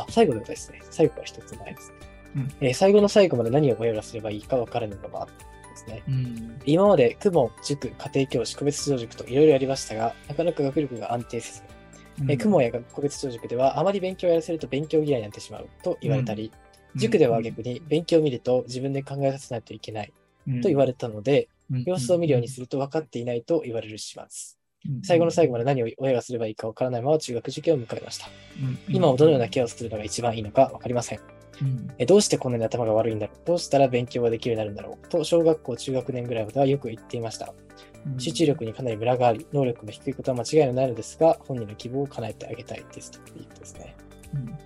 あ、最後でですね。最後から一つ前ですね。うんえー最後の最後まで何を親がすればいいか分からぬのは、ですね。うん。今まで、公文、塾、家庭教師、個別指導塾といろいろやりましたが、なかなか学力が安定せず、えー、公文や個別指導塾では、あまり勉強をやらせると勉強嫌いになってしまうと言われたり、塾では逆に勉強を見ると自分で考えさせないといけないと言われたので、様子を見るようにすると分かっていないと言われる始末。最後の最後まで何を親がすればいいか分からないまま中学受験を迎えました。今はどのようなケアをするのが一番いいのか分かりません。うんえどうしてこんなに頭が悪いんだろうどうしたら勉強ができるようになるんだろうと小学校、中学年ぐらいまではよく言っていました。集中力にかなりムラがあり、能力も低いことは間違いのないのですが、本人の希望を叶えてあげたいですということですね。うん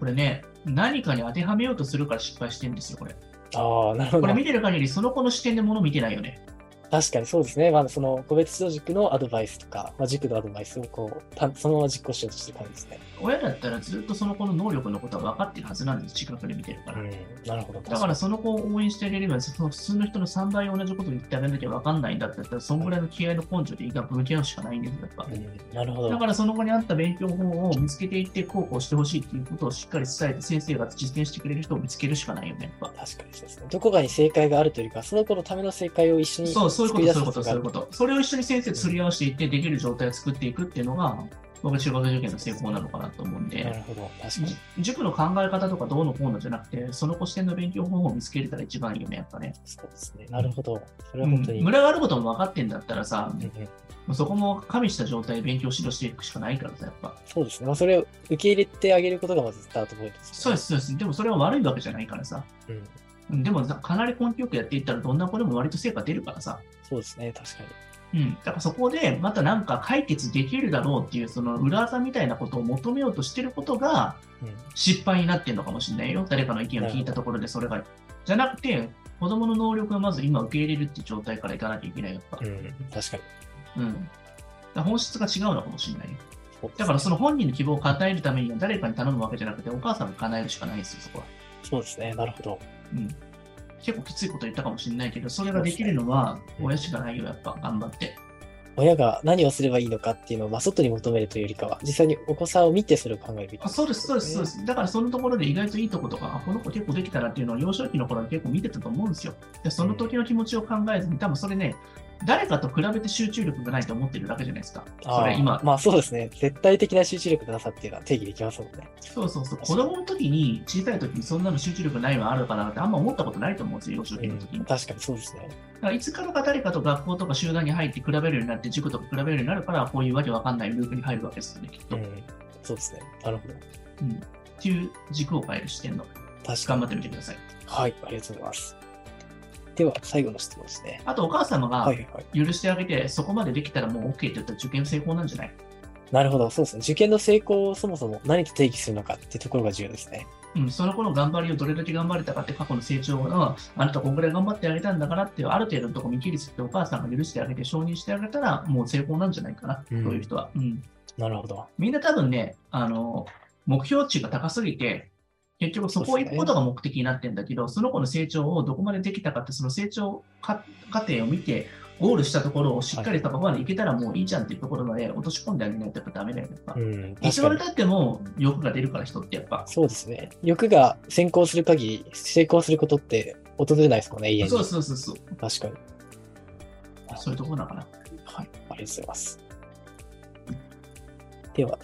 これね、何かに当てはめようとするから失敗してるんですよ、これ。ああ、なるほどこれ。見てる限り、その子の視点でもの見てないよね。確かにそうですね。まあ、その個別指導塾のアドバイスとか、まあ、塾のアドバイスをこうたそのまま実行しようとしてる感じですね。親だったらずっとその子の能力のことは分かってるはずなんです、近くで見てるから。うん、なるほど。だからその子を応援してあげれば、その普通の人の3倍同じことを言ってあげなきゃ分かんないんだったら、そんぐらいの気合の根性で医学向き合うしかないんですよ、やっぱ。うん、なるほど。だからその子に合った勉強法を見つけていって、こうこうしてほしいっていうことをしっかり伝えて、先生が実践してくれる人を見つけるしかないよね、やっぱ。確かにそうですね。どこかに正解があるというか、その子のための正解を一緒にそう、そういうこと、そういうこと、そういうこと。それを一緒に先生とすり合わせていって、できる状態を作っていくっていうのが、僕は中学受験の成功なのかなと思うんで、なるほど。確かに。塾の考え方とかどうのこうのじゃなくて、その子視点の勉強法を見つけれたら一番いいよね、やっぱね。そうですね。なるほど。それうんは本当に。ムラがあることも分かってんだったらさ、うんうんもうそこも加味した状態で勉強指導していくしかないからさ、やっぱ。そうですね。まあ、それを受け入れてあげることがまずスタートポイントです、そうです、そうです。でもそれは悪いわけじゃないからさ。うん。うんでもさかなり根気よくやっていったら、どんな子でも割と成果出るからさ。そうですね。確かうん。だからそこで、またなんか解決できるだろうっていう、その裏技みたいなことを求めようとしてることが。失敗になってるのかもしれないよ。誰かの意見を聞いたところでそれが。じゃなくて、子供の能力をまず今受け入れるっていう状態からいかなきゃいけないよ。やっぱうん。確かに。うん。だ本質が違うのかもしれないだからその本人の希望を叶えるためには誰かに頼むわけじゃなくて、お母さんが叶えるしかないですよ、そこは。そうですね。なるほど。うん。結構きついこと言ったかもしれないけど、それができるのはうん親しかないよ、やっぱ頑張って。親が何をすればいいのかっていうのを、まあ、外に求めるというよりかは、実際にお子さんを見てそれを考えるべきあそうです、そうです、そうです。だからそのところで意外といいとことか、あこの子結構できたなっていうのを幼少期の頃は結構見てたと思うんですよ。で、その時の気持ちを考えずに、多分それね、誰かと比べて集中力がないと思ってるだけじゃないですか。それ今まあそうですね。絶対的な集中力のなさっていうのは定義できますもんね。そうそうそう。子供の時に、小さい時にそんなの集中力ないのあるかなってあんま思ったことないと思うんですよ、幼少期の時に。うん、確かにそうですね。だからいつからか誰かと学校とか集団に入って比べるようになって、塾とか比べるようになるから、こういうわけわかんないループに入るわけですよね、きっと。うん。うん。そうですね。なるほど。っていう軸を変える視点の、確かに。頑張ってみてください。はい。ありがとうございます。では、最後の質問ですね。あと、お母様がはいはいはい。許してあげて、そこまでできたらもう OK って言ったら受験成功なんじゃない？なるほど。そうですね。受験の成功をそもそも何と定義するのかっていうところが重要ですね。うん、その子の頑張りをどれだけ頑張れたかって過去の成長が、あなたこんぐらい頑張ってあげたんだからっていう、ある程度のところ見切りつってお母さんが許してあげて承認してあげたら、もう成功なんじゃないかな、うんそういう人は。うん。なるほど。みんな多分ね、あの、目標値が高すぎて、結局そこを行くことが目的になってんだけど、その子の成長をどこまでできたかって、その成長か過程を見て、ゴールしたところをしっかりとここまで行けたらもういいじゃんっていうところまで落とし込んであげないとやっぱダメだよね。うん。いつまで確かに。たっても欲が出るから人ってやっぱ。そうですね。欲が先行する限り、成功することって訪れないですもんね、永遠に。そうそうそうそう。確かに。そういうところだから。はい。ありがとうございます。では、